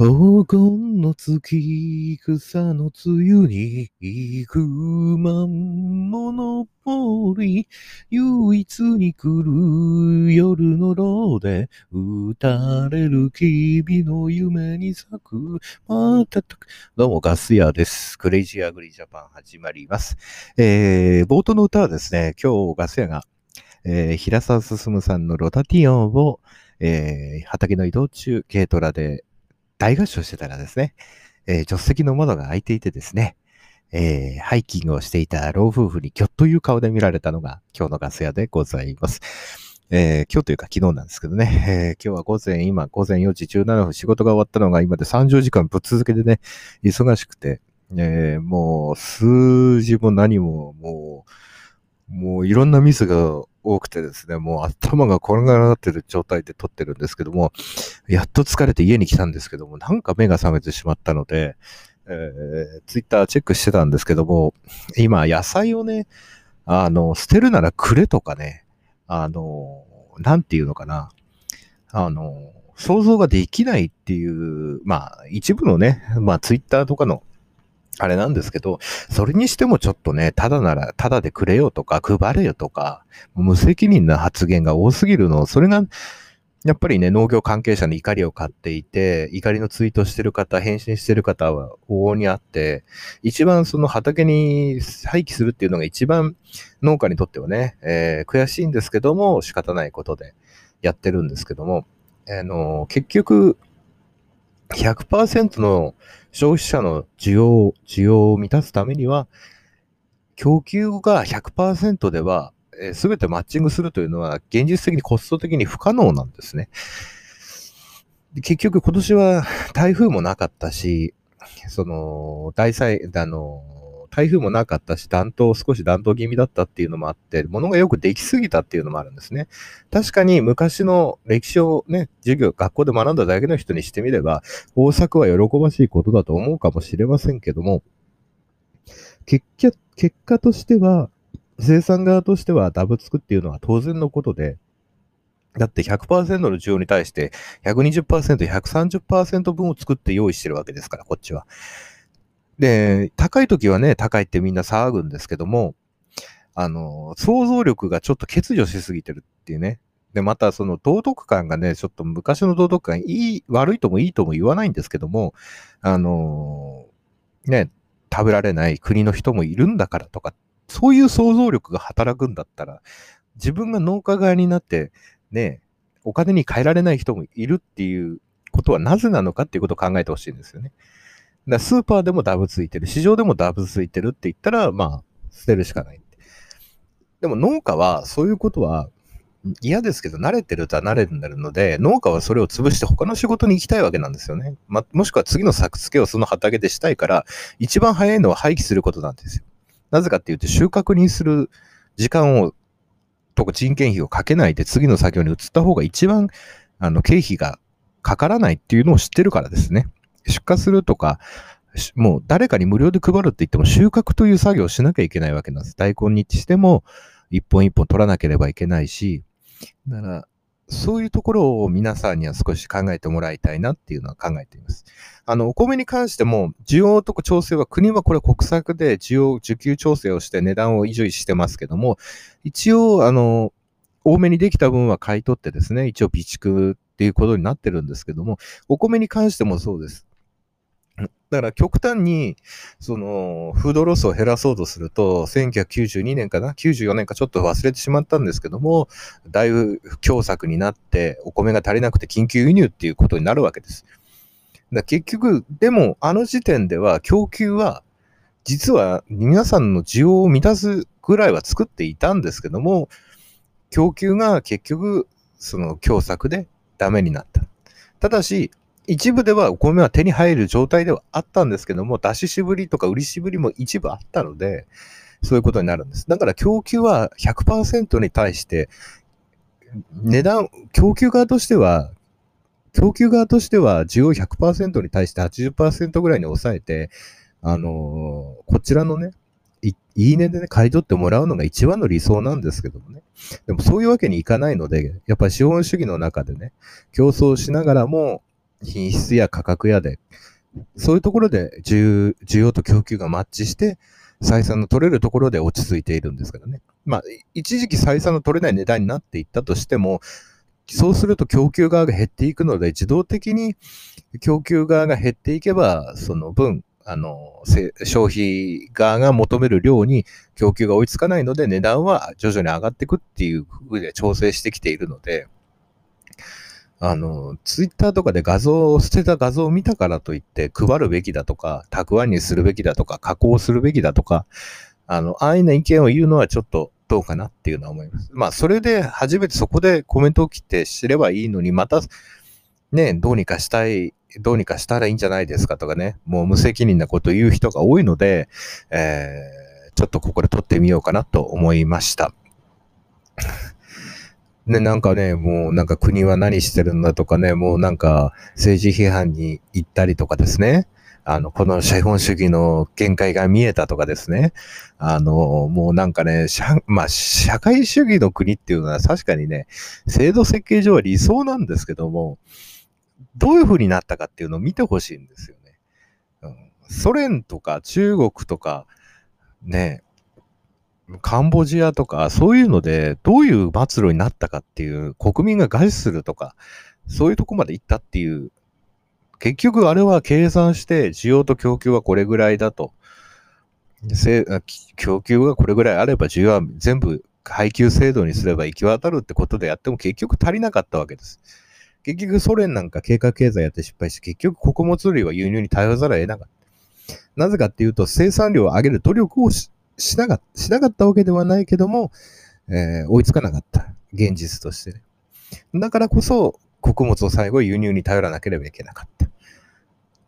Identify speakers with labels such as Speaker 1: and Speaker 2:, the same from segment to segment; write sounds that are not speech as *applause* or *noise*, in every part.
Speaker 1: 黄金の月、草の梅雨に行くまのぼり、唯一に来る夜のローで、打たれる君の夢に咲く、またと、どうもガス屋です。クレイジーアグリージャパン始まります。えー、冒頭の歌はですね、今日ガス屋が、えー、平沢進さんのロタティオンを、えー、畑の移動中、軽トラで大合唱してたらですね、えー、助手席の窓が開いていてですね、えー、ハイキングをしていた老夫婦にぎょっという顔で見られたのが今日のガス屋でございます。えー、今日というか昨日なんですけどね、えー、今日は午前、今午前4時17分仕事が終わったのが今で30時間ぶっ続けでね、忙しくて、えー、もう数字も何ももう、もういろんなミスが多くてですね、もう頭がこんがらがってる状態で撮ってるんですけども、やっと疲れて家に来たんですけども、なんか目が覚めてしまったので、えー、ツイッターチェックしてたんですけども、今野菜をね、あの、捨てるならくれとかね、あの、なんていうのかな、あの、想像ができないっていう、まあ、一部のね、まあ、ツイッターとかのあれなんですけど、それにしてもちょっとね、ただなら、ただでくれよとか、配れよとか、無責任な発言が多すぎるの、それが、やっぱりね、農業関係者の怒りを買っていて、怒りのツイートしてる方、返信してる方は往々にあって、一番その畑に廃棄するっていうのが一番農家にとってはね、えー、悔しいんですけども、仕方ないことでやってるんですけども、あの、結局、100%の消費者の需要、需要を満たすためには、供給が100%では、す、べ、てマッチングするというのは、現実的にコスト的に不可能なんですね。結局今年は台風もなかったし、その、大災、あの、台風もなかったし、暖冬、少し暖冬気味だったっていうのもあって、物がよくできすぎたっていうのもあるんですね。確かに昔の歴史をね、授業、学校で学んだだけの人にしてみれば、豊作は喜ばしいことだと思うかもしれませんけども、結果、結果としては、生産側としてはダブつくっていうのは当然のことで、だって100%の需要に対して120%、130%分を作って用意してるわけですから、こっちは。で、高い時はね、高いってみんな騒ぐんですけども、あの、想像力がちょっと欠如しすぎてるっていうね。で、またその道徳感がね、ちょっと昔の道徳感、いい、悪いともいいとも言わないんですけども、あの、ね、食べられない国の人もいるんだからとか、そういう想像力が働くんだったら、自分が農家側になって、ね、お金に換えられない人もいるっていうことはなぜなのかっていうことを考えてほしいんですよね。だスーパーでもダブついてる、市場でもダブついてるって言ったら、まあ、捨てるしかない。でも農家はそういうことは嫌ですけど、慣れてるとは慣れてるので、農家はそれを潰して他の仕事に行きたいわけなんですよね。ま、もしくは次の作付けをその畑でしたいから、一番早いのは廃棄することなんですよ。なぜかっていうと、収穫にする時間を、とか人件費をかけないで次の作業に移った方が一番、あの、経費がかからないっていうのを知ってるからですね。出荷するとか、もう誰かに無料で配るって言っても収穫という作業をしなきゃいけないわけなんです。大根にしても一本一本取らなければいけないし、だから、そういうところを皆さんには少し考えてもらいたいなっていうのは考えています。あの、お米に関しても、需要とか調整は、国はこれ国策で需要、需給調整をして値段を維持してますけども、一応、あの、多めにできた分は買い取ってですね、一応備蓄っていうことになってるんですけども、お米に関してもそうです。だから極端に、その、フードロスを減らそうとすると、1992年かな ?94 年かちょっと忘れてしまったんですけども、だいぶ強作になって、お米が足りなくて緊急輸入っていうことになるわけです。だ結局、でも、あの時点では供給は、実は皆さんの需要を満たすぐらいは作っていたんですけども、供給が結局、その強作でダメになった。ただし、一部ではお米は手に入る状態ではあったんですけども、出ししぶりとか売りしぶりも一部あったので、そういうことになるんです。だから供給は100%に対して、値段、供給側としては、供給側としては需要100%に対して80%ぐらいに抑えて、あのー、こちらのね、いいねでね、買い取ってもらうのが一番の理想なんですけどもね。でもそういうわけにいかないので、やっぱり資本主義の中でね、競争しながらも、品質や価格やで、そういうところで需要と供給がマッチして、採算の取れるところで落ち着いているんですけどね。まあ、一時期採算の取れない値段になっていったとしても、そうすると供給側が減っていくので、自動的に供給側が減っていけば、その分、あの、消費側が求める量に供給が追いつかないので、値段は徐々に上がっていくっていう風で調整してきているので、あの、ツイッターとかで画像を捨てた画像を見たからといって配るべきだとか、たくあんにするべきだとか、加工するべきだとか、あの、安易な意見を言うのはちょっとどうかなっていうのは思います。まあ、それで初めてそこでコメントを切って知ればいいのに、また、ね、どうにかしたい、どうにかしたらいいんじゃないですかとかね、もう無責任なこと言う人が多いので、えー、ちょっとここで撮ってみようかなと思いました。ね、なんかね、もうなんか国は何してるんだとかね、もうなんか政治批判に行ったりとかですね。あの、この資本主義の限界が見えたとかですね。あの、もうなんかね、社、まあ、社会主義の国っていうのは確かにね、制度設計上は理想なんですけども、どういう風になったかっていうのを見てほしいんですよね。うん、ソ連とか中国とか、ね、カンボジアとか、そういうので、どういう末路になったかっていう、国民が餓死するとか、そういうとこまで行ったっていう、結局あれは計算して、需要と供給はこれぐらいだと。供給がこれぐらいあれば、需要は全部配給制度にすれば行き渡るってことでやっても結局足りなかったわけです。結局ソ連なんか計画経済やって失敗して、結局穀物類は輸入に頼らざるを得なかった。なぜかっていうと、生産量を上げる努力をししなか、しなかったわけではないけども、えー、追いつかなかった。現実としてね。だからこそ、穀物を最後輸入に頼らなければいけなかった。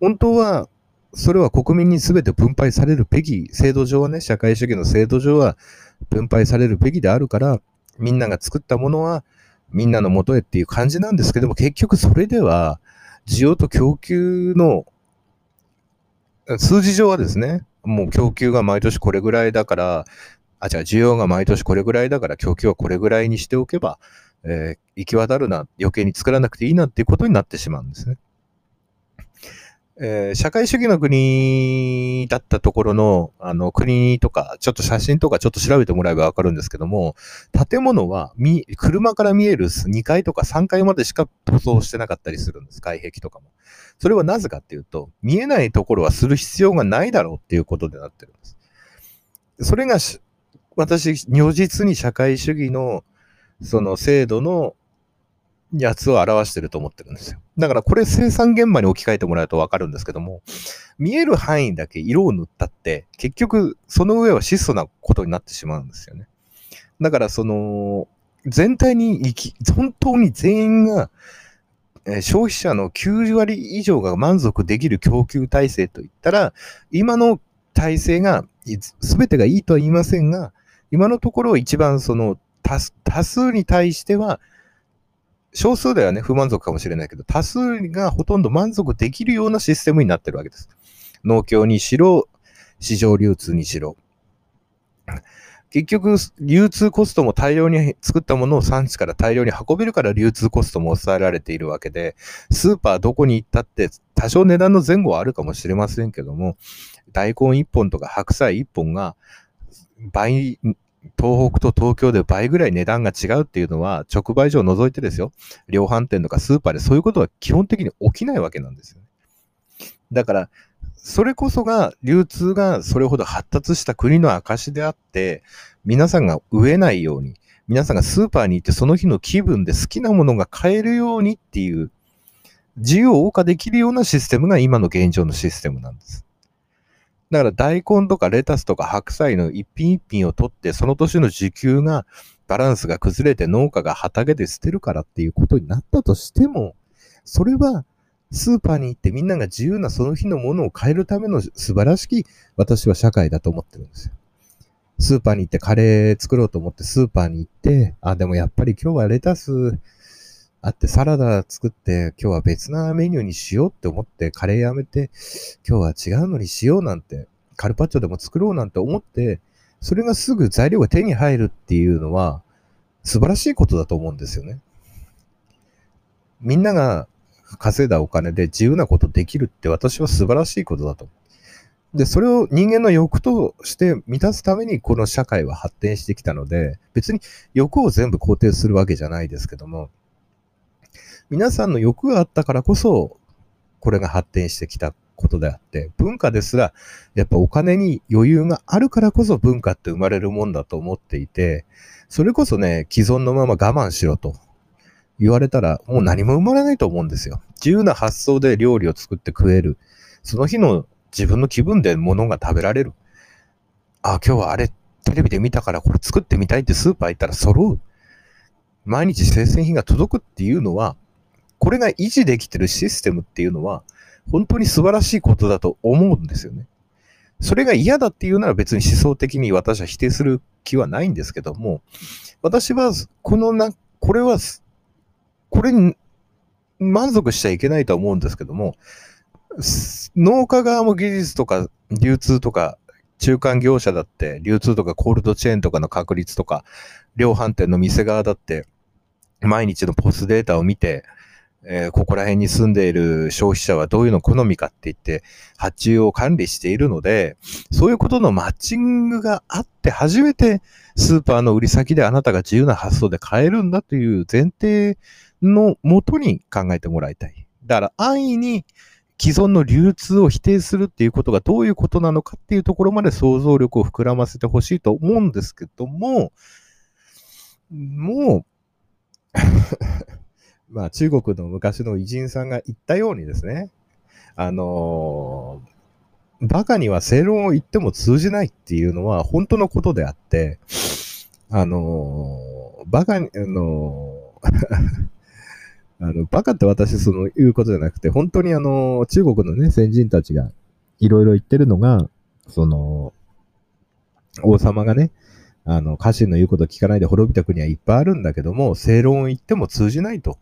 Speaker 1: 本当は、それは国民に全て分配されるべき、制度上はね、社会主義の制度上は分配されるべきであるから、みんなが作ったものはみんなの元へっていう感じなんですけども、結局それでは、需要と供給の数字上はですね、もう供給が毎年これぐらいだから、あ、じゃあ需要が毎年これぐらいだから供給はこれぐらいにしておけば、えー、行き渡るな、余計に作らなくていいなっていうことになってしまうんですね。えー、社会主義の国だったところの、あの、国とか、ちょっと写真とかちょっと調べてもらえばわかるんですけども、建物は、み、車から見える2階とか3階までしか塗装してなかったりするんです。外壁とかも。それはなぜかっていうと、見えないところはする必要がないだろうっていうことでなってるんです。それが私、如実に社会主義の、その制度のやつを表してると思ってるんですよ。だからこれ生産現場に置き換えてもらうとわかるんですけども、見える範囲だけ色を塗ったって、結局その上は質素なことになってしまうんですよね。だからその、全体に行き、本当に全員が、消費者の9割以上が満足できる供給体制といったら、今の体制が、全てがいいとは言いませんが、今のところ一番その多数に対しては少数ではね、不満足かもしれないけど、多数がほとんど満足できるようなシステムになってるわけです。農協にしろ、市場流通にしろ。結局、流通コストも大量に作ったものを産地から大量に運べるから流通コストも抑えられているわけで、スーパーどこに行ったって多少値段の前後はあるかもしれませんけども、大根1本とか白菜1本が倍東北と東京で倍ぐらい値段が違うっていうのは、直売所を除いてですよ。量販店とかスーパーでそういうことは基本的に起きないわけなんですよね。だから、それこそが、流通がそれほど発達した国の証であって、皆さんが飢えないように、皆さんがスーパーに行ってその日の気分で好きなものが買えるようにっていう、自由を謳歌できるようなシステムが今の現状のシステムなんです。だから大根とかレタスとか白菜の一品一品を取って、その年の時給が、バランスが崩れて農家が畑で捨てるからっていうことになったとしても、それはスーパーに行ってみんなが自由なその日のものを買えるための素晴らしき私は社会だと思ってるんですよ。スーパーに行ってカレー作ろうと思ってスーパーに行って、あ、でもやっぱり今日はレタスあってサラダ作って今日は別なメニューにしようって思ってカレーやめて今日は違うのにしようなんてカルパッチョでも作ろうなんて思ってそれがすぐ材料が手に入るっていうのは素晴らしいことだと思うんですよね。みんなが稼いだお金で自由なことできるって私は素晴らしいことだと。で、それを人間の欲として満たすためにこの社会は発展してきたので、別に欲を全部肯定するわけじゃないですけども、皆さんの欲があったからこそ、これが発展してきたことであって、文化ですら、やっぱお金に余裕があるからこそ文化って生まれるもんだと思っていて、それこそね、既存のまま我慢しろと言われたら、もう何も生まれないと思うんですよ。自由な発想で料理を作って食える。その日の自分の気分で物が食べられる。あ、今日はあれ、テレビで見たからこれ作ってみたいってスーパー行ったら揃う。毎日生鮮品が届くっていうのは、これが維持できてるシステムっていうのは、本当に素晴らしいことだと思うんですよね。それが嫌だっていうなら別に思想的に私は否定する気はないんですけども、私はこのな、これは、これに満足しちゃいけないとは思うんですけども、農家側も技術とか流通とか中間業者だって流通とかコールドチェーンとかの確率とか量販店の店側だって毎日のポスデータを見てえー、ここら辺に住んでいる消費者はどういうの好みかって言って、発注を管理しているので、そういうことのマッチングがあって初めてスーパーの売り先であなたが自由な発想で買えるんだという前提のもとに考えてもらいたい。だから安易に既存の流通を否定するっていうことがどういうことなのかっていうところまで想像力を膨らませてほしいと思うんですけども、もうまあ、中国の昔の偉人さんが言ったようにですね、あのー、バカには正論を言っても通じないっていうのは本当のことであって、あのー、バカに、あのー *laughs* あの、バカって私その言うことじゃなくて、本当にあの、中国のね、先人たちがいろいろ言ってるのが、その、王様がね、あの、家臣の言うこと聞かないで滅びた国はいっぱいあるんだけども、正論を言っても通じないと。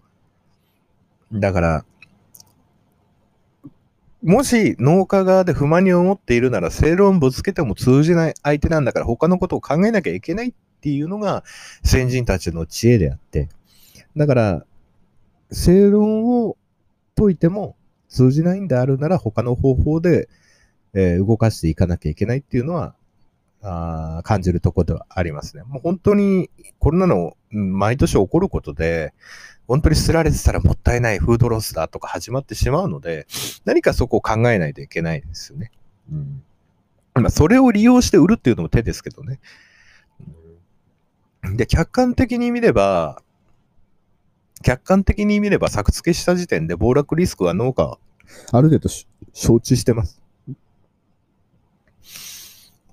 Speaker 1: だから、もし農家側で不満に思っているなら正論ぶつけても通じない相手なんだから他のことを考えなきゃいけないっていうのが先人たちの知恵であって。だから、正論を解いても通じないんであるなら他の方法で、えー、動かしていかなきゃいけないっていうのはあ感じるところではありますね。もう本当にこんなの毎年起こることで、本当に捨てられてたらもったいないフードロスだとか始まってしまうので、何かそこを考えないといけないですよね。うん。まあ、それを利用して売るっていうのも手ですけどね。で、客観的に見れば、客観的に見れば作付けした時点で暴落リスクは農家ある程度承知してます。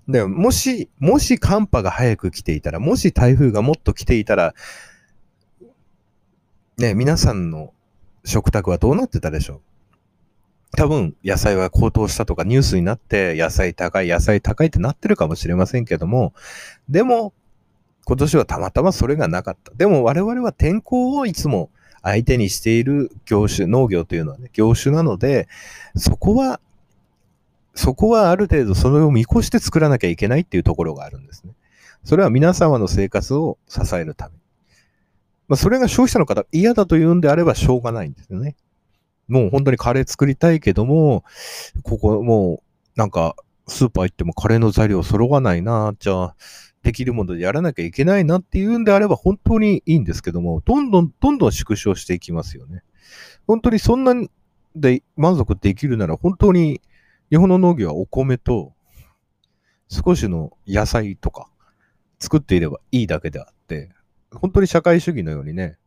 Speaker 1: でもし、もし寒波が早く来ていたら、もし台風がもっと来ていたら、ね、皆さんの食卓はどうなってたでしょう？多分、野菜は高騰したとかニュースになって、野菜高い、野菜高いってなってるかもしれませんけども、でも、今年はたまたまそれがなかった。でも我々は天候をいつも相手にしている業種、農業というのはね、業種なので、そこは、そこはある程度それを見越して作らなきゃいけないっていうところがあるんですね。それは皆様の生活を支えるため。まあ、それが消費者の方嫌だと言うんであればしょうがないんですよね。もう本当にカレー作りたいけども、ここもうなんかスーパー行ってもカレーの材料揃わないな、じゃあできるものでやらなきゃいけないなっていうんであれば本当にいいんですけども、どんどんどんどん縮小していきますよね。本当にそんなで満足できるなら本当に日本の農業はお米と少しの野菜とか作っていればいいだけであって、本当に社会主義のようにね、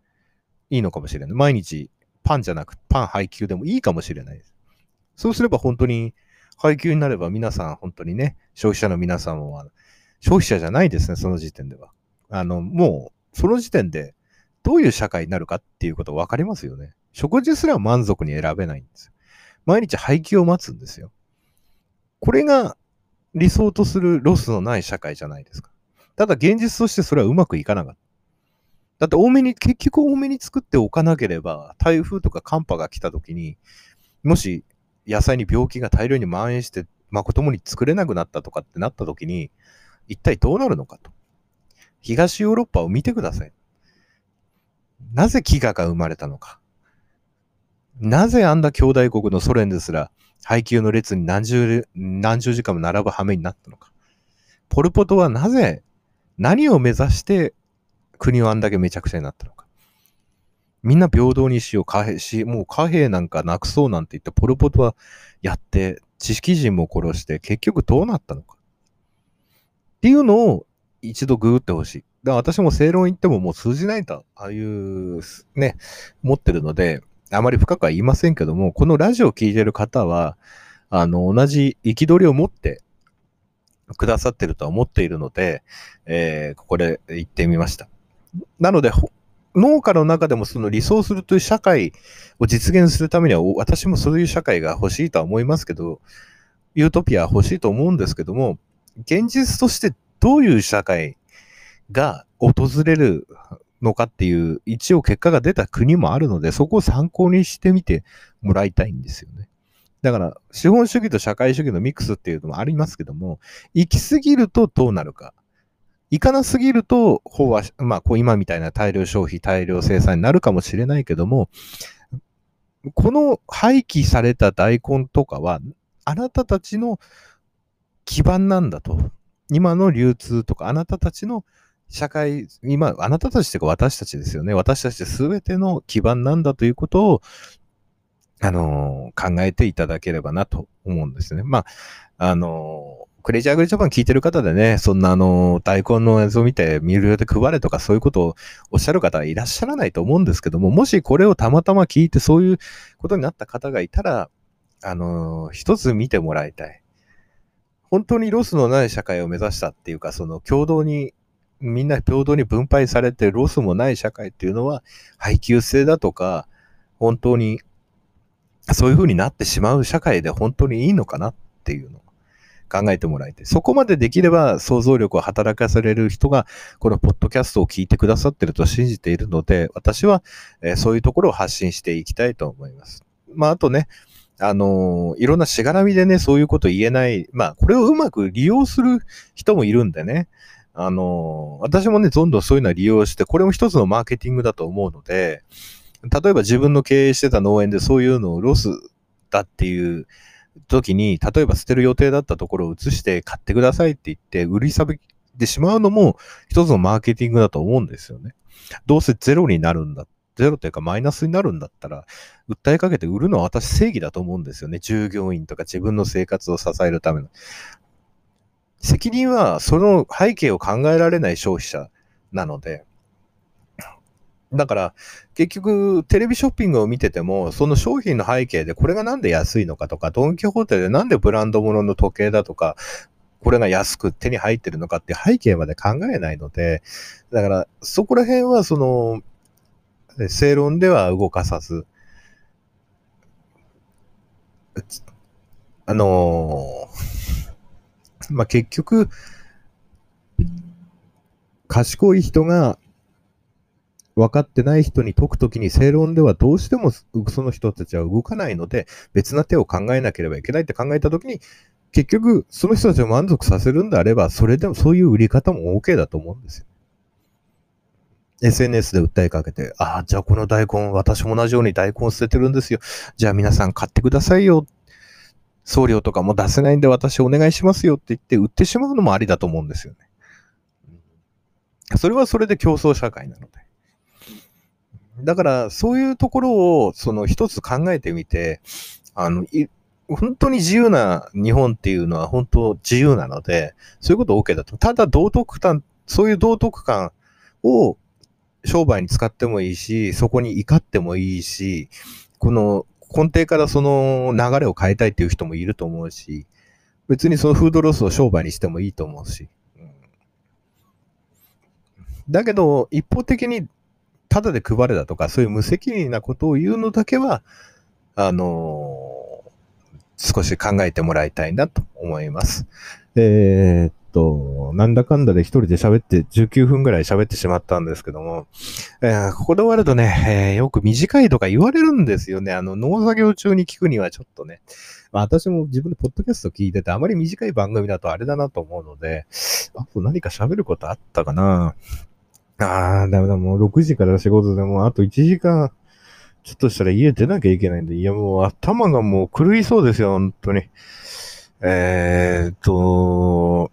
Speaker 1: いいのかもしれない。毎日パンじゃなくパン配給でもいいかもしれないです。そうすれば本当に配給になれば皆さん本当にね、消費者の皆さんは、消費者じゃないですね、その時点では。あの、もう、その時点でどういう社会になるかっていうこと分かりますよね。食事すら満足に選べないんですよ。毎日配給を待つんですよ。これが理想とするロスのない社会じゃないですか。ただ現実としてそれはうまくいかなかった。だって多めに、結局多めに作っておかなければ、台風とか寒波が来た時に、もし野菜に病気が大量に蔓延して、まこともに作れなくなったとかってなった時に、一体どうなるのかと。東ヨーロッパを見てください。なぜ飢餓が生まれたのか。なぜあんな兄弟国のソ連ですら、配給の列に何十、何十時間も並ぶ羽目になったのか。ポルポトはなぜ、何を目指して国をあんだけめちゃくちゃになったのか。みんな平等にしよう、貨幣し、もう貨幣なんかなくそうなんて言って、ポルポトはやって、知識人も殺して、結局どうなったのか。っていうのを一度ググってほしい。だから私も正論言ってももう通じないと、ああいうね、持ってるので、あまり深くは言いませんけども、このラジオを聞いてる方は、あの、同じ憤りを持ってくださってるとは思っているので、えー、ここで言ってみました。なので、農家の中でもその理想するという社会を実現するためには、私もそういう社会が欲しいとは思いますけど、ユートピア欲しいと思うんですけども、現実としてどういう社会が訪れるのかっていう、一応結果が出た国もあるので、そこを参考にしてみてもらいたいんですよね。だから、資本主義と社会主義のミックスっていうのもありますけども、行き過ぎるとどうなるか。行かなすぎると、飽和、まあ、こう今みたいな大量消費、大量生産になるかもしれないけども、この廃棄された大根とかは、あなたたちの基盤なんだと。今の流通とか、あなたたちの社会、今、あなたたちというか私たちですよね。私たちすべての基盤なんだということを、あのー、考えていただければなと思うんですね。まあ、あのー、クレイジーアグリジャパン聞いてる方でね、そんなあの、大根の映像を見て見るよで配れとかそういうことをおっしゃる方はいらっしゃらないと思うんですけども、もしこれをたまたま聞いてそういうことになった方がいたら、あの、一つ見てもらいたい。本当にロスのない社会を目指したっていうか、その共同にみんな平等に分配されてロスもない社会っていうのは配給制だとか、本当にそういう風になってしまう社会で本当にいいのかなっていうの考えてもらいたい。そこまでできれば想像力を働かされる人がこのポッドキャストを聞いてくださってると信じているので、私は、えそういうところを発信していきたいと思います。まあ、あとね、あの、いろんなしがらみでね、そういうこと言えない、まあ、これをうまく利用する人もいるんでね、あの、私もね、どんどんそういうのは利用して、これも一つのマーケティングだと思うので、例えば自分の経営してた農園でそういうのをロスだっていう時に、例えば捨てる予定だったところを移して買ってくださいって言って売りさびてしまうのも一つのマーケティングだと思うんですよね。どうせゼロになるんだ。ゼロというかマイナスになるんだったら、訴えかけて売るのは私正義だと思うんですよね。従業員とか自分の生活を支えるための。責任はその背景を考えられない消費者なので、だから、結局、テレビショッピングを見てても、その商品の背景でこれがなんで安いのかとか、ドン・キホーテでなんでブランド物の時計だとか、これが安く手に入ってるのかって背景まで考えないので、だから、そこら辺は、その、正論では動かさず、あのーまあ、結局、賢い人が分かってない人に解くときに正論ではどうしてもその人たちは動かないので別な手を考えなければいけないって考えたときに結局その人たちを満足させるんであればそれでもそういう売り方も OK だと思うんですよ。SNS で訴えかけて、ああ、じゃあこの大根、私も同じように大根捨ててるんですよ。じゃあ皆さん買ってくださいよ送料とかも出せないんで私お願いしますよって言って売ってしまうのもありだと思うんですよね。それはそれで競争社会なので。だから、そういうところを、その一つ考えてみて、あの、本当に自由な日本っていうのは本当自由なので、そういうこと OK だと。ただ道徳感、そういう道徳感を商売に使ってもいいし、そこに怒ってもいいし、この根底からその流れを変えたいっていう人もいると思うし、別にそのフードロスを商売にしてもいいと思うし。うん、だけど、一方的にタダで配れだとか、そういう無責任なことを言うのだけは、あのー、少し考えてもらいたいなと思います。えー、と、なんだかんだで一人で喋って19分ぐらい喋ってしまったんですけども、えー、ここで終わるとね、えー、よく短いとか言われるんですよね。あの、農作業中に聞くにはちょっとね、まあ、私も自分でポッドキャスト聞いててあまり短い番組だとあれだなと思うので、あと何か喋ることあったかなああ、だめだ、もう6時から仕事でもうあと1時間ちょっとしたら家出なきゃいけないんで、いやもう頭がもう狂いそうですよ、本当に。えーっと、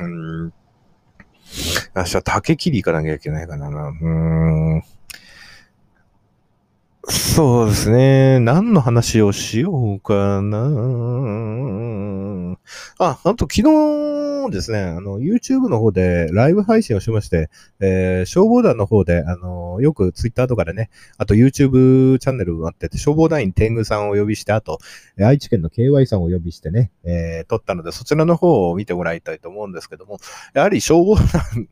Speaker 1: うん、明日竹切り行かなきゃいけないかな。うーん。そうですね。何の話をしようかな。あ、あと昨日ですね、あの、YouTube の方でライブ配信をしまして、えー、消防団の方で、あの、よく Twitter とかでね、あと YouTube チャンネルがあってて、消防団員天狗さんをお呼びして、あと、愛知県の KY さんをお呼びしてね、えー、撮ったので、そちらの方を見てもらいたいと思うんですけども、やはり消防団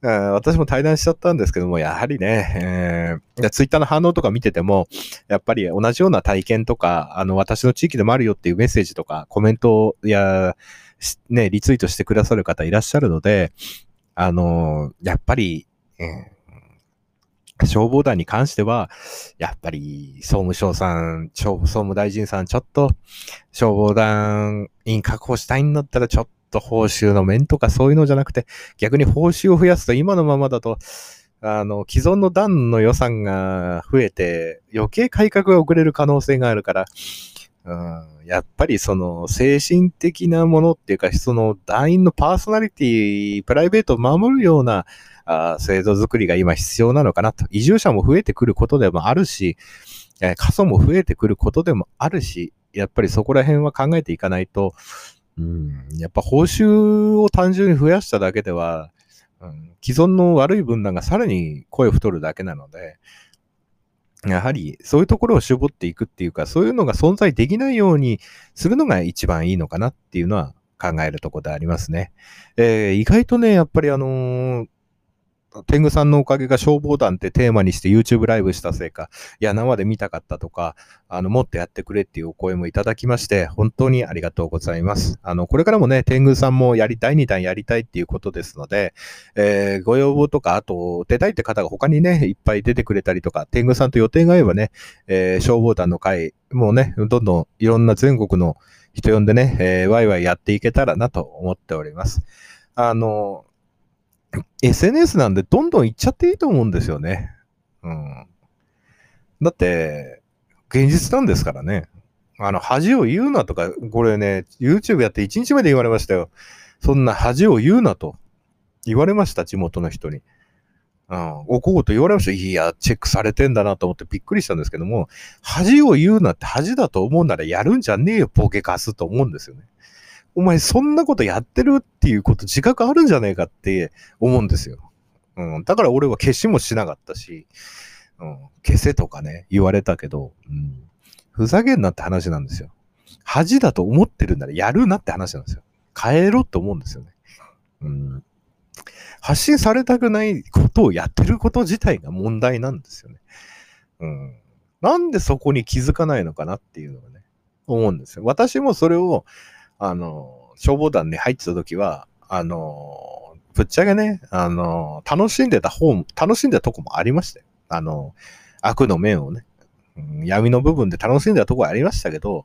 Speaker 1: 私も対談しちゃったんですけども、やはりね、えー、ツイッターの反応とか見てても、やっぱり同じような体験とか、あの、私の地域でもあるよっていうメッセージとか、コメントや、ね、リツイートしてくださる方いらっしゃるので、あの、やっぱり、えー、消防団に関しては、やっぱり総務省さん、総務大臣さん、ちょっと消防団員確保したいんだったら、ちょっと報酬の面とかそういうのじゃなくて、逆に報酬を増やすと今のままだと、あの、既存の段の予算が増えて、余計改革が遅れる可能性があるから、うん、やっぱりその精神的なものっていうか、その団員のパーソナリティ、プライベートを守るようなあ制度づくりが今必要なのかなと。移住者も増えてくることでもあるし、え過疎も増えてくることでもあるし、やっぱりそこら辺は考えていかないと、うん、やっぱ報酬を単純に増やしただけでは、うん、既存の悪い分断がさらに声太るだけなので、やはりそういうところを絞っていくっていうか、そういうのが存在できないようにするのが一番いいのかなっていうのは考えるところでありますね。えー、意外とね、やっぱりあのー、天狗さんのおかげが消防団ってテーマにして YouTube ライブしたせいか、いや、生で見たかったとか、あの、もっとやってくれっていうお声もいただきまして、本当にありがとうございます。あの、これからもね、天狗さんもやりたい、2弾やりたいっていうことですので、えー、ご要望とか、あと、出たいって方が他にね、いっぱい出てくれたりとか、天狗さんと予定が合えばね、えー、消防団の会、もうね、どんどんいろんな全国の人呼んでね、えー、ワイワイやっていけたらなと思っております。あの、SNS なんでどんどん行っちゃっていいと思うんですよね。うん。だって、現実なんですからね。あの、恥を言うなとか、これね、YouTube やって1日目で言われましたよ。そんな恥を言うなと言われました、地元の人に。うん、おこうと言われました。いや、チェックされてんだなと思ってびっくりしたんですけども、恥を言うなって恥だと思うならやるんじゃねえよ、ボケかすと思うんですよね。お前そんなことやってるっていうこと自覚あるんじゃねえかって思うんですよ。うん。だから俺は消しもしなかったし、うん。消せとかね、言われたけど、うん。ふざけんなって話なんですよ。恥だと思ってるならやるなって話なんですよ。変えろって思うんですよね。うん。発信されたくないことをやってること自体が問題なんですよね。うん。なんでそこに気づかないのかなっていうのがね、思うんですよ。私もそれを、あの、消防団に入ってた時は、あの、ぶっちゃけね、あの、楽しんでた方楽しんでたとこもありましたよ。あの、悪の面をね、うん、闇の部分で楽しんでたとこありましたけど、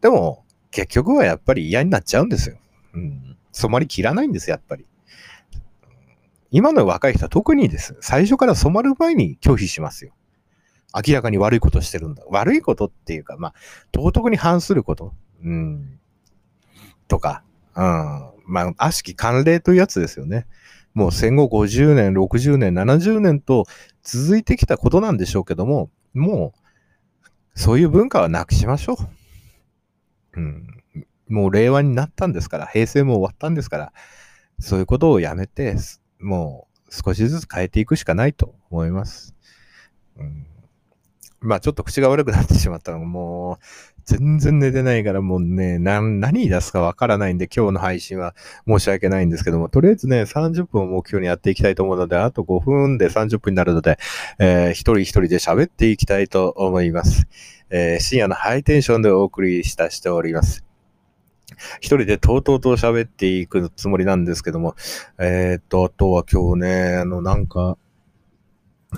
Speaker 1: でも、結局はやっぱり嫌になっちゃうんですよ。うん。染まりきらないんです、やっぱり。今の若い人は特にです。最初から染まる前に拒否しますよ。明らかに悪いことしてるんだ。悪いことっていうか、まあ、道徳に反すること。うん。とか、うん。まあ、悪しき慣例というやつですよね。もう戦後50年、60年、70年と続いてきたことなんでしょうけども、もう、そういう文化はなくしましょう。うん。もう令和になったんですから、平成も終わったんですから、そういうことをやめて、もう少しずつ変えていくしかないと思います。うん、まあちょっと口が悪くなってしまったのがもう全然寝てないからもうね、何、出すかわからないんで今日の配信は申し訳ないんですけども、とりあえずね、30分を目標にやっていきたいと思うので、あと5分で30分になるので、えー、一人一人で喋っていきたいと思います。えー、深夜のハイテンションでお送りしたしております。一人でとうとうと喋っていくつもりなんですけども、えー、っと、あとは今日ね、あの、なんか、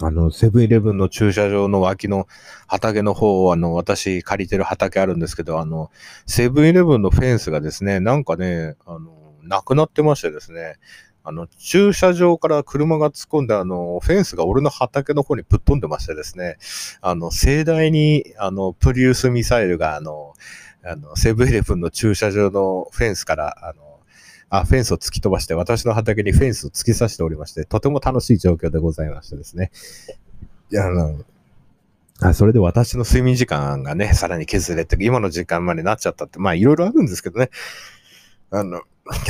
Speaker 1: あの、セブンイレブンの駐車場の脇の畑の方を、あの、私借りてる畑あるんですけど、あの、セブンイレブンのフェンスがですね、なんかね、あの、なくなってましてですね、あの、駐車場から車が突っ込んで、あの、フェンスが俺の畑の方にぶっ飛んでましてですね、あの、盛大に、あの、プリウスミサイルが、あの、あの、セブンイレブンの駐車場のフェンスから、あの、あ、フェンスを突き飛ばして、私の畑にフェンスを突き刺しておりまして、とても楽しい状況でございましてですね。いや、あの、あそれで私の睡眠時間がね、さらに削れて、今の時間までなっちゃったって、まあいろいろあるんですけどね。あの、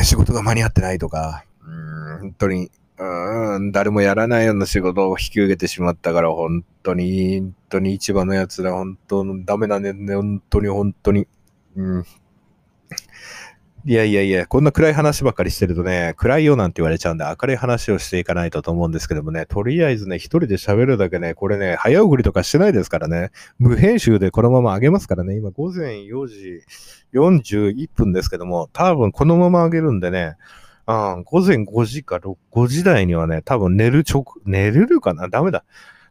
Speaker 1: 仕事が間に合ってないとか、うん、本当に、うん、誰もやらないような仕事を引き受けてしまったから、本当に、本当に市場のやつら、本当の、ダメなんだよね、本当に、本当に。うん。いやいやいや、こんな暗い話ばっかりしてるとね、暗いよなんて言われちゃうんで、明るい話をしていかないとと思うんですけどもね、とりあえずね、一人で喋るだけね、これね、早送りとかしてないですからね、無編集でこのまま上げますからね、今午前4時41分ですけども、多分このまま上げるんでね、あ午前5時か6、5時台にはね、多分寝る直、寝れるかな？ダメだ。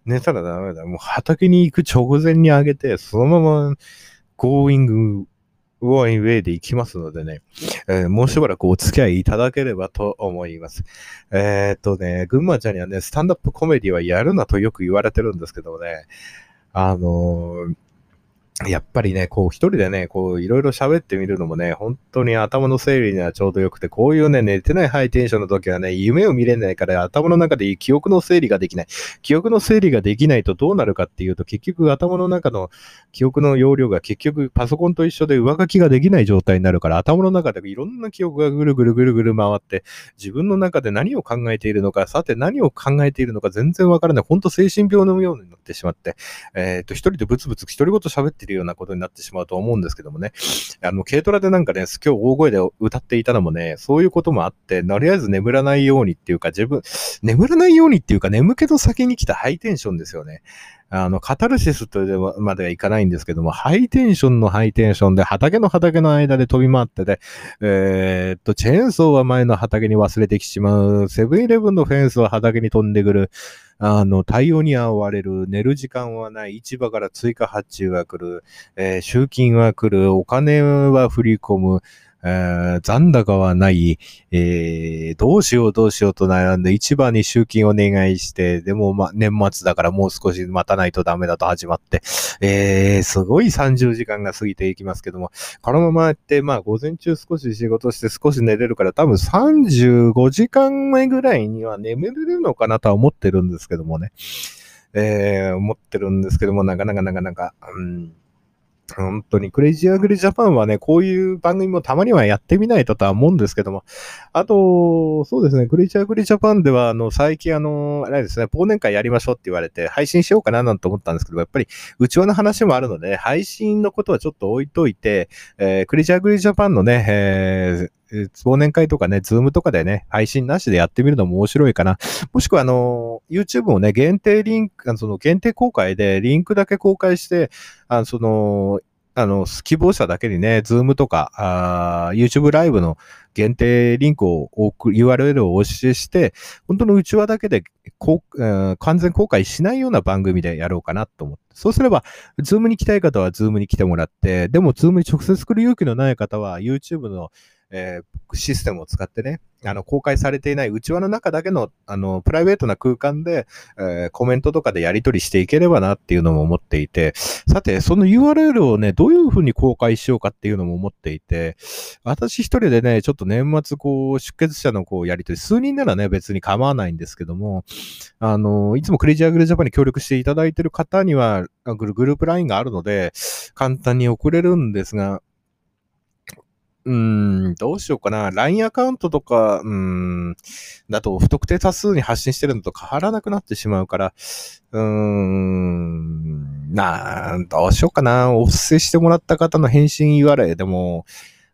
Speaker 1: 寝たらダメだ。もう畑に行く直前に上げて、そのまま、ゴーイングウォーインウェイで行きますのでね、えー、もうしばらくお付き合いいただければと思います。えー、っとね、群馬ちゃんにはね、スタンダップコメディはやるなとよく言われてるんですけどね、あのーやっぱりね、こう一人でね、こういろいろ喋ってみるのもね、本当に頭の整理にはちょうどよくて、こういうね、寝てないハイテンションの時はね、夢を見れないから頭の中で記憶の整理ができない。記憶の整理ができないとどうなるかっていうと、結局頭の中の記憶の容量が結局パソコンと一緒で上書きができない状態になるから、頭の中でいろんな記憶がぐるぐるぐるぐる回って、自分の中で何を考えているのか、さて何を考えているのか全然わからない。本当精神病のようになってしまって、えっ、ー、と、一人でブツブツ独り言喋ってるようなことになってしまうと思うんですけどもね。あの、軽トラでなんかね、今日大声で歌っていたのもね、そういうこともあって、とりあえず眠らないようにっていうか、自分、眠らないようにっていうか、眠気の先に来たハイテンションですよね。あの、カタルシスとまではいかないんですけども、ハイテンションのハイテンションで畑の畑の間で飛び回ってて、えー、っと、チェーンソーは前の畑に忘れてきてしまう、セブンイレブンのフェンスは畑に飛んでくる、あの、対応に追われる、寝る時間はない、市場から追加発注が来る、えー、集金は来る、お金は振り込む、残高はない、えー、どうしようどうしようと悩んで、市場に集金をお願いして、でも、ま、年末だからもう少し待たないとダメだと始まって、えー、すごい30時間が過ぎていきますけども、このままやって、まあ、午前中少し仕事して少し寝れるから、多分35時間前ぐらいには眠れるのかなとは思ってるんですけどもね。えー、思ってるんですけども、なかなかなかなか、うん。本当に、クレイジーアグリジャパンはね、こういう番組もたまにはやってみないととは思うんですけども、あと、そうですね、クレイジーアグリジャパンでは、あの、最近あの、あれですね、忘年会やりましょうって言われて、配信しようかななんて思ったんですけど、やっぱり、内輪の話もあるので、配信のことはちょっと置いといて、えー、クレイジーアグリジャパンのね、えー忘年会とかね、ズームとかでね、配信なしでやってみるのも面白いかな。もしくは、あの、YouTube をね、限定リンク、その限定公開でリンクだけ公開して、あのその、あの、希望者だけにね、ズームとか、あ YouTube ライブの限定リンクを送る、URL をお教えして、本当の内輪だけでこう、完全公開しないような番組でやろうかなと思って。そうすれば、ズームに来たい方はズームに来てもらって、でもズームに直接来る勇気のない方は YouTube のえー、システムを使ってね、あの、公開されていない内輪の中だけの、あの、プライベートな空間で、えー、コメントとかでやり取りしていければなっていうのも思っていて、さて、その URL をね、どういうふうに公開しようかっていうのも思っていて、私一人でね、ちょっと年末こう、出血者のこう、やり取り、数人ならね、別に構わないんですけども、あの、いつもクレイジーアグルジャパンに協力していただいている方には、グループ LINE があるので、簡単に送れるんですが、うん、どうしようかな。LINE アカウントとか、うん、だと不特定多数に発信してるのと変わらなくなってしまうから、うーん、などうしようかな。お布施してもらった方の返信言われでも、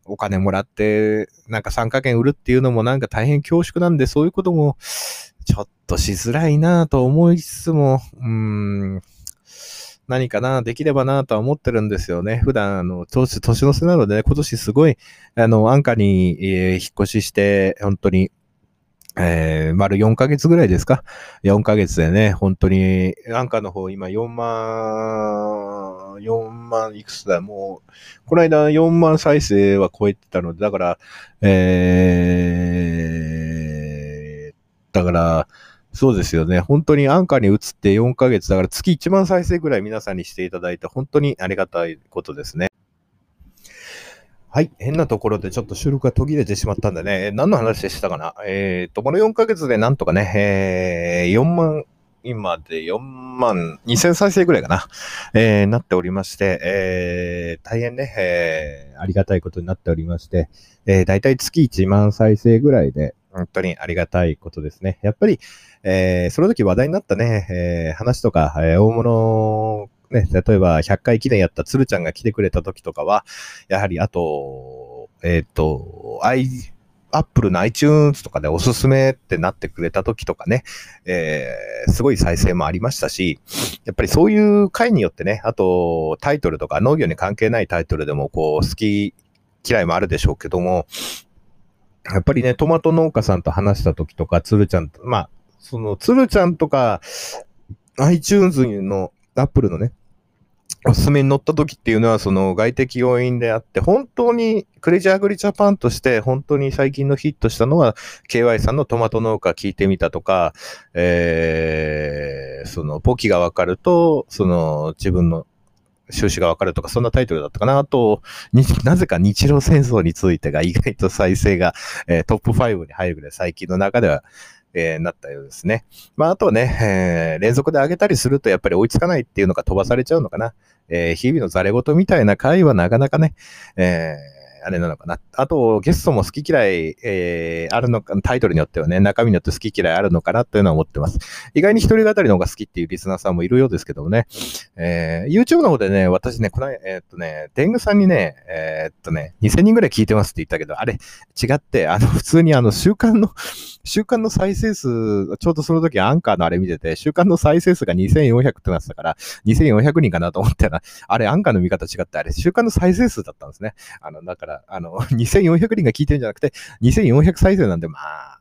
Speaker 1: お金もらって、なんか参加券売るっていうのもなんか大変恐縮なんで、そういうことも、ちょっとしづらいなと思いつつも、うーん、何かな、できればなとは思ってるんですよね。普段、あの、年、年の瀬なので、ね、今年すごい、あの、安価に、えー、引っ越しして、本当に、えー、丸4ヶ月ぐらいですか ?4 ヶ月でね、本当に、アンカの方、今4万、4万いくつだ、もう、この間4万再生は超えてたので、だから、えだから、そうですよね。本当にアンカーに移って4ヶ月だから月1万再生ぐらい皆さんにしていただいて本当にありがたいことですね。はい。変なところでちょっと収録が途切れてしまったんでね、何の話でしたかな？えっ、と、この4ヶ月でなんとかね、えー4万、今で4万2000再生ぐらいかな、えーなっておりまして、えー大変ね、えーありがたいことになっておりまして、えー、だいたい月1万再生ぐらいで、本当にありがたいことですね。やっぱり、えーその時話題になったね、えー話とか、えー大物、ね、例えば100回記念やった鶴ちゃんが来てくれた時とかは、やはりあと、えっ、と、i、アップルの iTunes とかでおすすめってなってくれた時とかね、えーすごい再生もありましたし、やっぱりそういう回によってね、あとタイトルとか農業に関係ないタイトルでもこう好き嫌いもあるでしょうけども、やっぱりね、トマト農家さんと話した時とか、つるちゃんと、まあ、その、つるちゃんとか、iTunes の、アップルのね、おすすめに載った時っていうのは、その外的要因であって、本当にクレイジーグリジャパンとして、本当に最近のヒットしたのは、KY さんのトマト農家聞いてみたとか、えー、その、ポキがわかると、その、自分の収支がわかるとか、そんなタイトルだったかな。あと、なぜか日露戦争についてが意外と再生が、えートップ5に入るぐらい最近の中では、えーなったようですね。まあ、あとはね、えー連続で上げたりするとやっぱり追いつかないっていうのが飛ばされちゃうのかな。えー日々のザレ言みたいな回はなかなかね、えーあれなのかな。あと、ゲストも好き嫌い、えーあるのか、タイトルによってはね、中身によって好き嫌いあるのかなというのは思ってます。意外に一人語りの方が好きっていうリスナーさんもいるようですけどもね。えー YouTube の方でね、私ね、この、えーっとね、天狗さんにね、えーっとね、2000人ぐらい聞いてますって言ったけど、あれ、違って、あの、*laughs* 普通にあの、週間の、週間の再生数、ちょうどその時アンカーのあれ見てて、週間の再生数が2400ってなってたから、2400人かなと思ったら、あれ、アンカーの見方違って、あれ、週間の再生数だったんですね。あの、だから、あの、*laughs* 2400人が聞いてるんじゃなくて、2400再生なんで、まあ、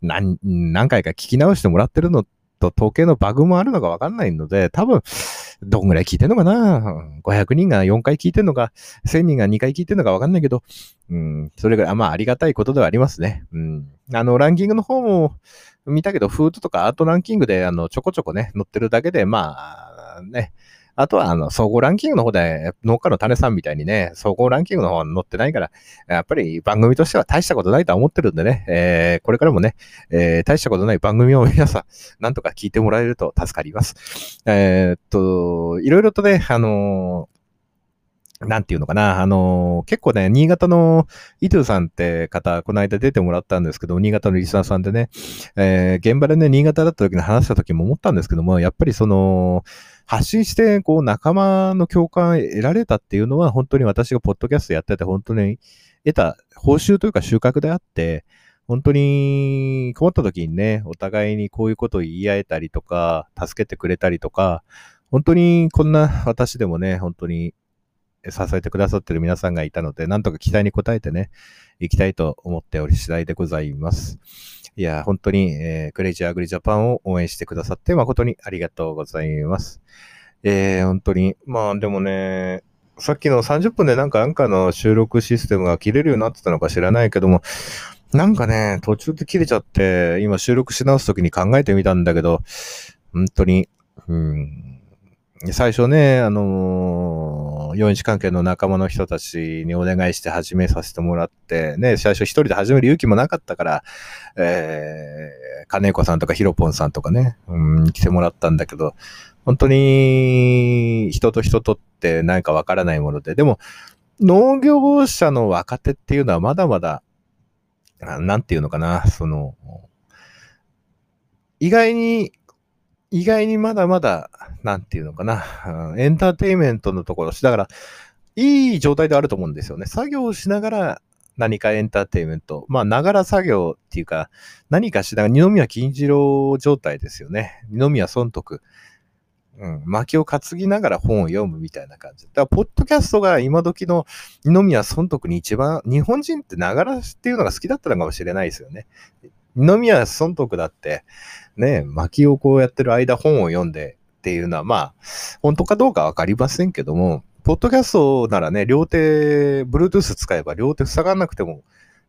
Speaker 1: 何、何回か聞き直してもらってるのと、統計のバグもあるのかわかんないので、多分、どんぐらい聞いてんのかな ?500 人が4回聞いてんのか、1000人が2回聞いてんのかわかんないけど、うん、それぐらい、まあ、ありがたいことではありますね。うん。あの、ランキングの方も見たけど、フードとかアートランキングで、あの、ちょこちょこね、載ってるだけで、まあ、ね、あとは、あの、総合ランキングの方で、農家の種さんみたいにね、総合ランキングの方は載ってないから、やっぱり番組としては大したことないとは思ってるんでね、えーこれからもね、えー大したことない番組を皆さん、なんとか聞いてもらえると助かります。えーっと、いろいろとね、あのーなんていうのかな、あのー結構ね、新潟の伊藤さんって方、この間出てもらったんですけど、新潟のリスナーさんでね、えー現場でね、新潟だった時に話した時も思ったんですけども、やっぱりその、発信して、こう、仲間の共感得られたっていうのは、本当に私がポッドキャストやってて、本当に得た報酬というか収穫であって、本当に困った時にね、お互いにこういうことを言い合えたりとか、助けてくれたりとか、本当にこんな私でもね、本当に支えてくださってる皆さんがいたので、なんとか期待に応えてね、行きたいと思っており次第でございます。いや、本当に、えークレイジーアグリジャパンを応援してくださって誠にありがとうございます。えー、本当に、まあでもね、さっきの30分でなんかアンカーの収録システムが切れるようになってたのか知らないけども、なんかね、途中で切れちゃって、今収録し直すときに考えてみたんだけど、本当に、うん、最初ね、あのー、4日関係の仲間の人たちにお願いして始めさせてもらって、ね、最初一人で始める勇気もなかったから、えー、金子さんとかヒロポンさんとかね、うん、来てもらったんだけど、本当に人と人とって何かわからないもので、でも農業者の若手っていうのはまだまだ、なんていうのかな、その、意外に、意外にまだまだ、なんていうのかな、エンターテインメントのところし、だから、いい状態ではあると思うんですよね。作業をしながら何かエンターテインメント。まあ、ながら作業っていうか、何かしながら、二宮金次郎状態ですよね。二宮尊徳。うん、薪を担ぎながら本を読むみたいな感じ。だから、ポッドキャストが今時の二宮尊徳に一番、日本人ってながらっていうのが好きだったのかもしれないですよね。二宮尊徳だって、ね、薪をこうやってる間本を読んでっていうのは、まあ、本当かどうかわかりませんけども、ポッドキャストならね、両手、Bluetooth 使えば両手塞がなくても、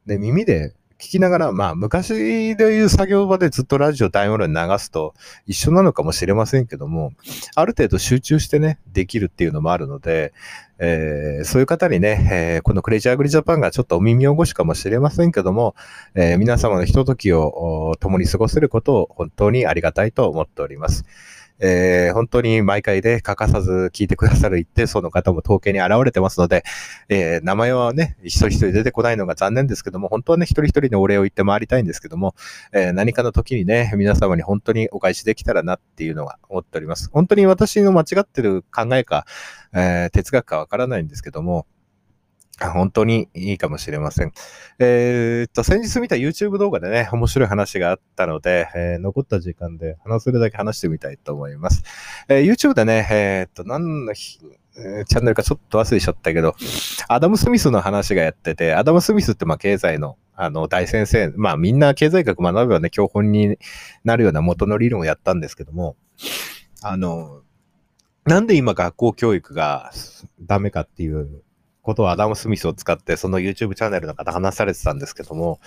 Speaker 1: ね、耳で聞きながら、まあ昔でいう作業場でずっとラジオ大音量に流すと一緒なのかもしれませんけども、ある程度集中してね、できるっていうのもあるので、えー、そういう方にね、えー、このクレイジーアグリジャパンがちょっとお耳汚しかもしれませんけども、えー、皆様のひとときを共に過ごせることを本当にありがたいと思っております。えー、本当に毎回で欠かさず聞いてくださる一定層の方も統計に現れてますので、えー、名前はね、一人一人出てこないのが残念ですけども、本当はね、一人一人のお礼を言って回りたいんですけども、えー、何かの時にね、皆様に本当にお返しできたらなっていうのが思っております。本当に私の間違ってる考えか、え、哲学かわからないんですけども、本当にいいかもしれません。えー、っと、先日見た YouTube 動画でね、面白い話があったので、えー、残った時間で話せるだけ話してみたいと思います。えー、YouTube でね、え、っと、何の日、チャンネルかちょっと忘れちゃったけど、アダム・スミスの話がやってて、アダム・スミスってまあ経済のあの大先生、まあみんな経済学学べばね、教本になるような元の理論をやったんですけども、あの、なんで今学校教育がダメかっていうことをアダム・スミスを使ってその YouTube チャンネルの方話されてたんですけども、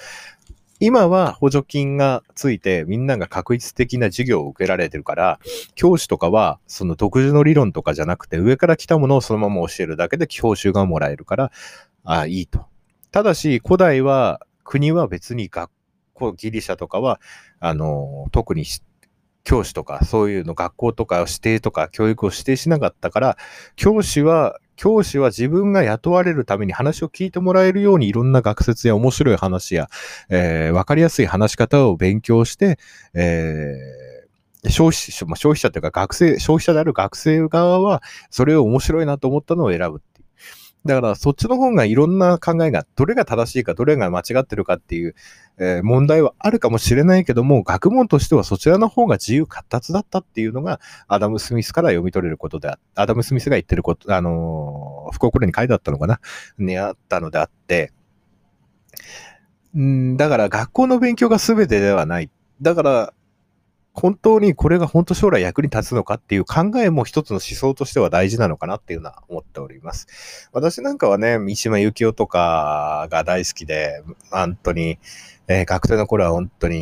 Speaker 1: 今は補助金がついてみんなが確実的な授業を受けられてるから、教師とかはその独自の理論とかじゃなくて上から来たものをそのまま教えるだけで報酬がもらえるから、ああ、いいと。ただし、古代は国は別に学校、ギリシャとかは、あの、特に教師とかそういうの学校とか指定とか教育を指定しなかったから、教師は教師は自分が雇われるために話を聞いてもらえるようにいろんな学説や面白い話や、えー、わかりやすい話し方を勉強して、えー、消費者、消費者というか学生、消費者である学生側はそれを面白いなと思ったのを選ぶ。だからそっちの方がいろんな考えが、どれが正しいか、どれが間違ってるかっていう、えー、問題はあるかもしれないけども、学問としてはそちらの方が自由活達だったっていうのが、アダム・スミスから読み取れることであアダム・スミスが言ってること、あのー、福岡に書いてあったのかなにあったのであって、んだから学校の勉強が全てではない。だから、本当にこれが本当将来役に立つのかっていう考えも一つの思想としては大事なのかなっていうのは思っております。私なんかはね、三島由紀夫とかが大好きで、本当に、えー、学生の頃は本当に、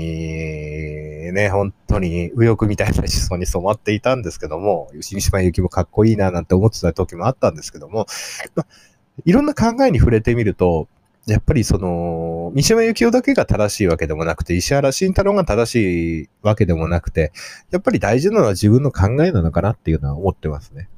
Speaker 1: ね、本当に右翼みたいな思想に染まっていたんですけども、三島由紀もかっこいいななんて思ってた時もあったんですけども、いろんな考えに触れてみると、やっぱりその、三島由紀夫だけが正しいわけでもなくて、石原慎太郎が正しいわけでもなくて、やっぱり大事なのは自分の考えなのかなっていうのは思ってますね。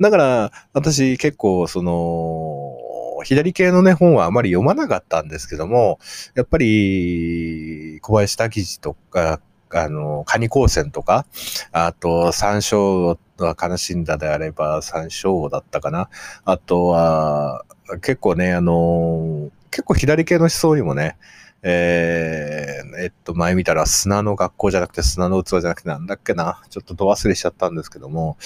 Speaker 1: だから、私結構その、左系のね、本はあまり読まなかったんですけども、やっぱり、小林滝次とか、あの、カニ光線とか、あと、山椒は悲しんだであれば、山椒だったかな。あとは、結構ね、あの、結構左系の思想にもね、えー、えっと、前見たら砂の学校じゃなくて砂の器じゃなくてなんだっけな。ちょっとど忘れしちゃったんですけども、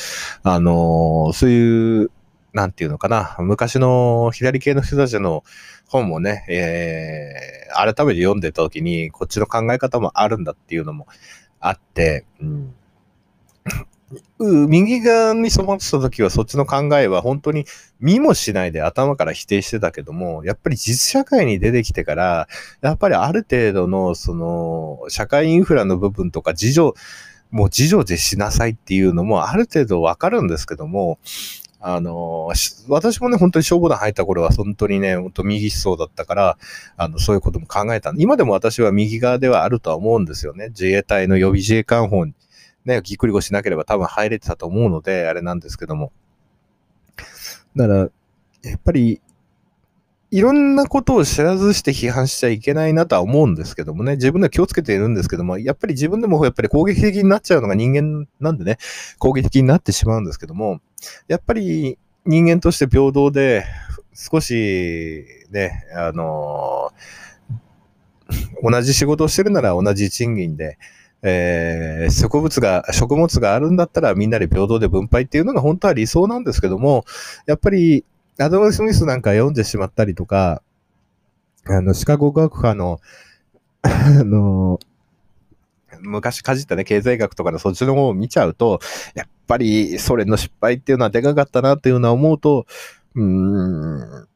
Speaker 1: あの、そういう、なんていうのかな。昔の左系の人たちの本もね、えー、改めて読んでた時に、こっちの考え方もあるんだっていうのもあって、うん右側に染まってた時はそっちの考えは本当に見もしないで頭から否定してたけども、やっぱり実社会に出てきてから、やっぱりある程度のその社会インフラの部分とか事情、もう事情でしなさいっていうのもある程度わかるんですけども、あの、私もね、本当に消防団入った頃は本当にね、本当右思想だったから、あの、そういうことも考えた。今でも私は右側ではあるとは思うんですよね。自衛隊の予備自衛官法ね、ぎっくり腰しなければ多分入れてたと思うので、あれなんですけども。だから、やっぱり、いろんなことを知らずして批判しちゃいけないなとは思うんですけどもね、自分では気をつけているんですけども、やっぱり自分でもやっぱり攻撃的になっちゃうのが人間なんでね、攻撃的になってしまうんですけども、やっぱり人間として平等で、少しね、あのー、同じ仕事をしてるなら同じ賃金で、えー、植物が、食物があるんだったらみんなで平等で分配っていうのが本当は理想なんですけども、やっぱりアドム・スミスなんか読んでしまったりとか、あの、シカゴ学派の、*laughs* あの、昔かじったね、経済学とかのそっちの方を見ちゃうと、やっぱりソ連の失敗っていうのはでかかったなっていうのは思うと、うーん、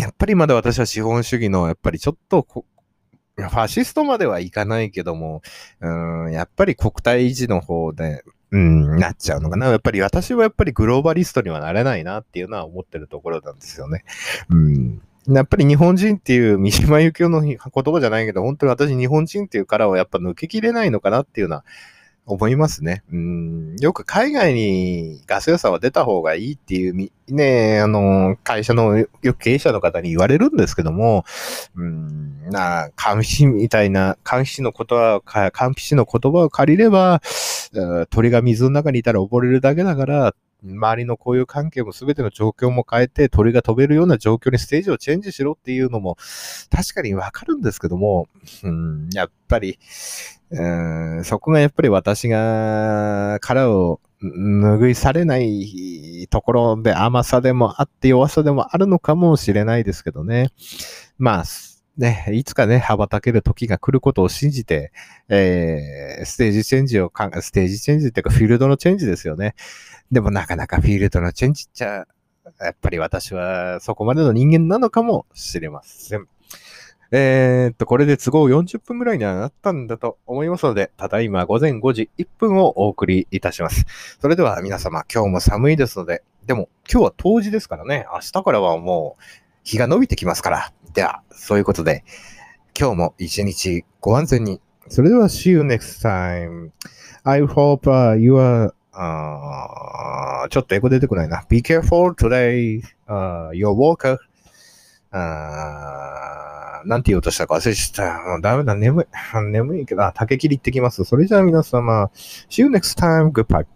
Speaker 1: やっぱりまだ私は資本主義の、やっぱりちょっとこ、ファシストまではいかないけども、うん、やっぱり国体維持の方で、うん、なっちゃうのかな。やっぱり私はやっぱりグローバリストにはなれないなっていうのは思ってるところなんですよね。うん。やっぱり日本人っていう三島由紀夫の言葉じゃないけど、本当に私日本人っていう殻をやっぱ抜けきれないのかなっていうのは思いますね。うん。よく海外にガス予算は出た方がいいっていうみ、ねあの、会社のよく経営者の方に言われるんですけども、うん、な、監視みたいな、監視の言葉を、監視の言葉を借りれば、鳥が水の中にいたら溺れるだけだから、周りの交友関係も全ての状況も変えて鳥が飛べるような状況にステージをチェンジしろっていうのも確かにわかるんですけども、うん、やっぱり、うん、そこがやっぱり私が殻を拭いされないところで甘さでもあって弱さでもあるのかもしれないですけどね。まあ、ね、いつかね、羽ばたける時が来ることを信じて、えー、ステージチェンジをか、ステージチェンジっていうかフィールドのチェンジですよね。でもなかなかフィールドのチェンジっちゃ、やっぱり私はそこまでの人間なのかもしれません。えー、っと、これで都合40分ぐらいにはなったんだと思いますので、ただいま午前5時1分をお送りいたします。それでは皆様、今日も寒いですので、でも今日は冬至ですからね、明日からはもう日が伸びてきますから。では、そういうことで、今日も一日ご安全に。それでは、see you next time. I hope、uh, you are あーちょっと英語出てこないな。Be careful today, uh, your walker. あーなんて言おうとしたか忘れちゃった。もうダメだ、眠い。眠いけど、竹切り行ってきます。それじゃあ皆様、see you next time. Goodbye.